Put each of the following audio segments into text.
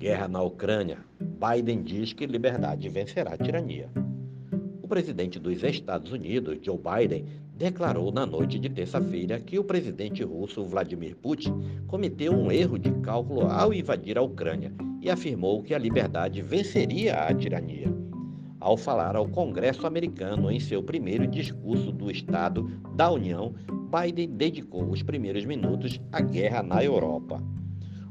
Guerra na Ucrânia. Biden diz que liberdade vencerá a tirania. O presidente dos Estados Unidos, Joe Biden, declarou na noite de terça-feira que o presidente russo Vladimir Putin cometeu um erro de cálculo ao invadir a Ucrânia e afirmou que a liberdade venceria a tirania. Ao falar ao Congresso americano em seu primeiro discurso do Estado da União, Biden dedicou os primeiros minutos à guerra na Europa.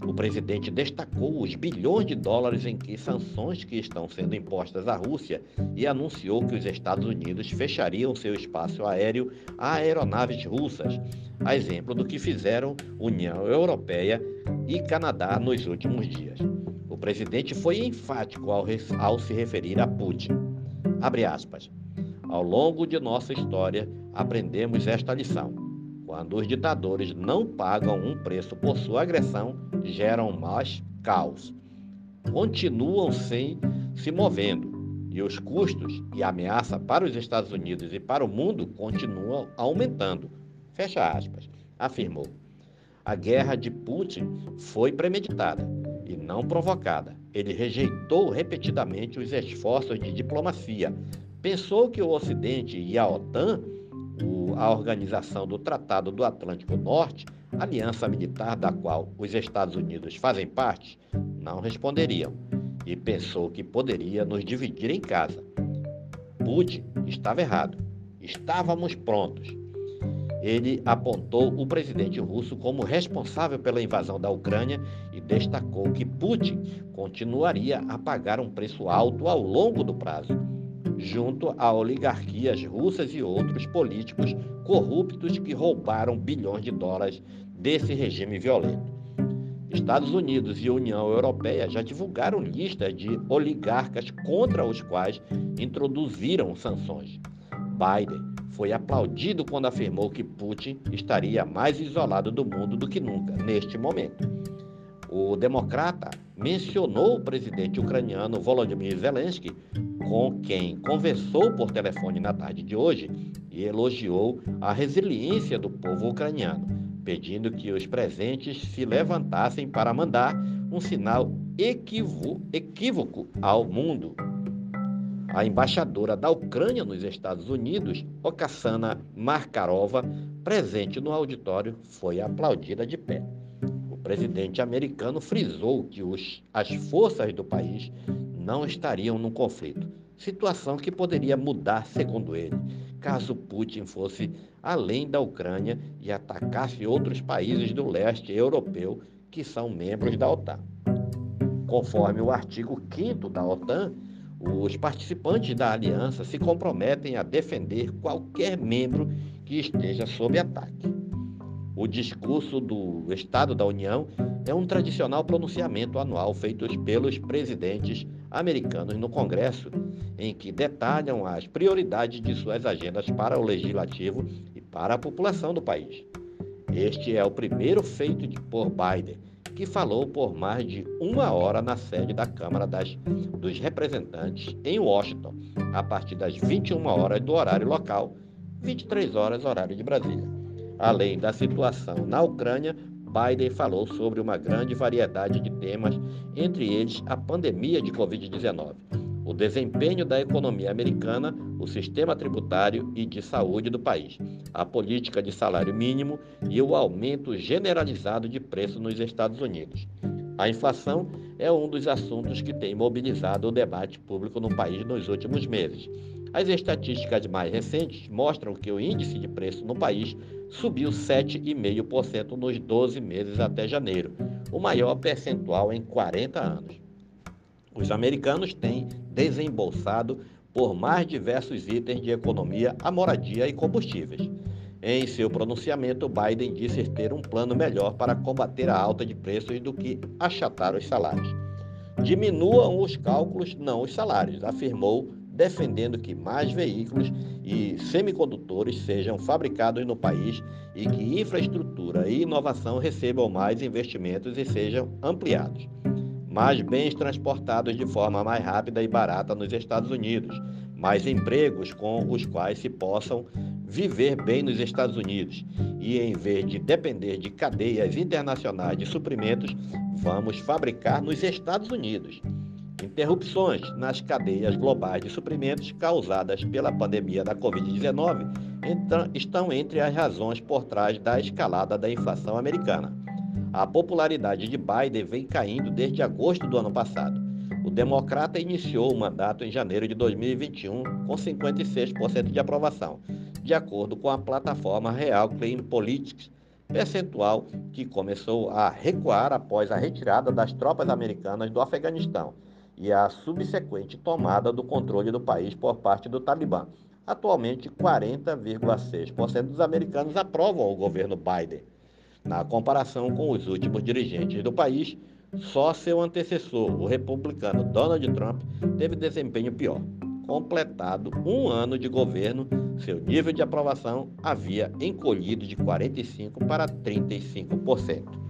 O presidente destacou os bilhões de dólares em que sanções que estão sendo impostas à Rússia e anunciou que os Estados Unidos fechariam seu espaço aéreo a aeronaves russas, a exemplo do que fizeram União Europeia e Canadá nos últimos dias. O presidente foi enfático ao, ao se referir a Putin. Abre aspas. Ao longo de nossa história, aprendemos esta lição quando os ditadores não pagam um preço por sua agressão, geram mais caos. Continuam sem se movendo e os custos e ameaça para os Estados Unidos e para o mundo continuam aumentando. Fecha aspas, afirmou. A guerra de Putin foi premeditada e não provocada. Ele rejeitou repetidamente os esforços de diplomacia. Pensou que o Ocidente e a OTAN o, a organização do Tratado do Atlântico Norte, aliança militar da qual os Estados Unidos fazem parte, não responderiam e pensou que poderia nos dividir em casa. Putin estava errado. Estávamos prontos. Ele apontou o presidente russo como responsável pela invasão da Ucrânia e destacou que Putin continuaria a pagar um preço alto ao longo do prazo junto a oligarquias russas e outros políticos corruptos que roubaram bilhões de dólares desse regime violento. Estados Unidos e União Europeia já divulgaram listas de oligarcas contra os quais introduziram sanções. Biden foi aplaudido quando afirmou que Putin estaria mais isolado do mundo do que nunca neste momento. O democrata mencionou o presidente ucraniano Volodymyr Zelensky com quem conversou por telefone na tarde de hoje e elogiou a resiliência do povo ucraniano, pedindo que os presentes se levantassem para mandar um sinal equívoco ao mundo. A embaixadora da Ucrânia nos Estados Unidos, Okassana Markarova, presente no auditório, foi aplaudida de pé. O presidente americano frisou que os, as forças do país não estariam no conflito, situação que poderia mudar, segundo ele, caso Putin fosse além da Ucrânia e atacasse outros países do leste europeu que são membros da OTAN. Conforme o artigo 5 da OTAN, os participantes da aliança se comprometem a defender qualquer membro que esteja sob ataque. O discurso do Estado da União é um tradicional pronunciamento anual feito pelos presidentes americanos no Congresso, em que detalham as prioridades de suas agendas para o legislativo e para a população do país. Este é o primeiro feito por Biden, que falou por mais de uma hora na sede da Câmara das, dos Representantes em Washington, a partir das 21 horas do horário local, 23 horas horário de Brasília. Além da situação na Ucrânia, Biden falou sobre uma grande variedade de temas, entre eles a pandemia de Covid-19, o desempenho da economia americana, o sistema tributário e de saúde do país, a política de salário mínimo e o aumento generalizado de preços nos Estados Unidos. A inflação é um dos assuntos que tem mobilizado o debate público no país nos últimos meses. As estatísticas mais recentes mostram que o índice de preço no país subiu 7,5% nos 12 meses até janeiro, o maior percentual em 40 anos. Os americanos têm desembolsado por mais diversos itens de economia, a moradia e combustíveis. Em seu pronunciamento, Biden disse ter um plano melhor para combater a alta de preços do que achatar os salários. Diminuam os cálculos, não os salários, afirmou defendendo que mais veículos e semicondutores sejam fabricados no país e que infraestrutura e inovação recebam mais investimentos e sejam ampliados. Mais bens transportados de forma mais rápida e barata nos Estados Unidos, mais empregos com os quais se possam viver bem nos Estados Unidos e, em vez de depender de cadeias internacionais de suprimentos, vamos fabricar nos Estados Unidos. Interrupções nas cadeias globais de suprimentos causadas pela pandemia da Covid-19 estão entre as razões por trás da escalada da inflação americana. A popularidade de Biden vem caindo desde agosto do ano passado. O democrata iniciou o mandato em janeiro de 2021 com 56% de aprovação, de acordo com a plataforma Real Clean Politics, percentual que começou a recuar após a retirada das tropas americanas do Afeganistão e a subsequente tomada do controle do país por parte do Talibã. Atualmente, 40,6% dos americanos aprovam o governo Biden. Na comparação com os últimos dirigentes do país, só seu antecessor, o republicano Donald Trump, teve desempenho pior. Completado um ano de governo, seu nível de aprovação havia encolhido de 45% para 35%.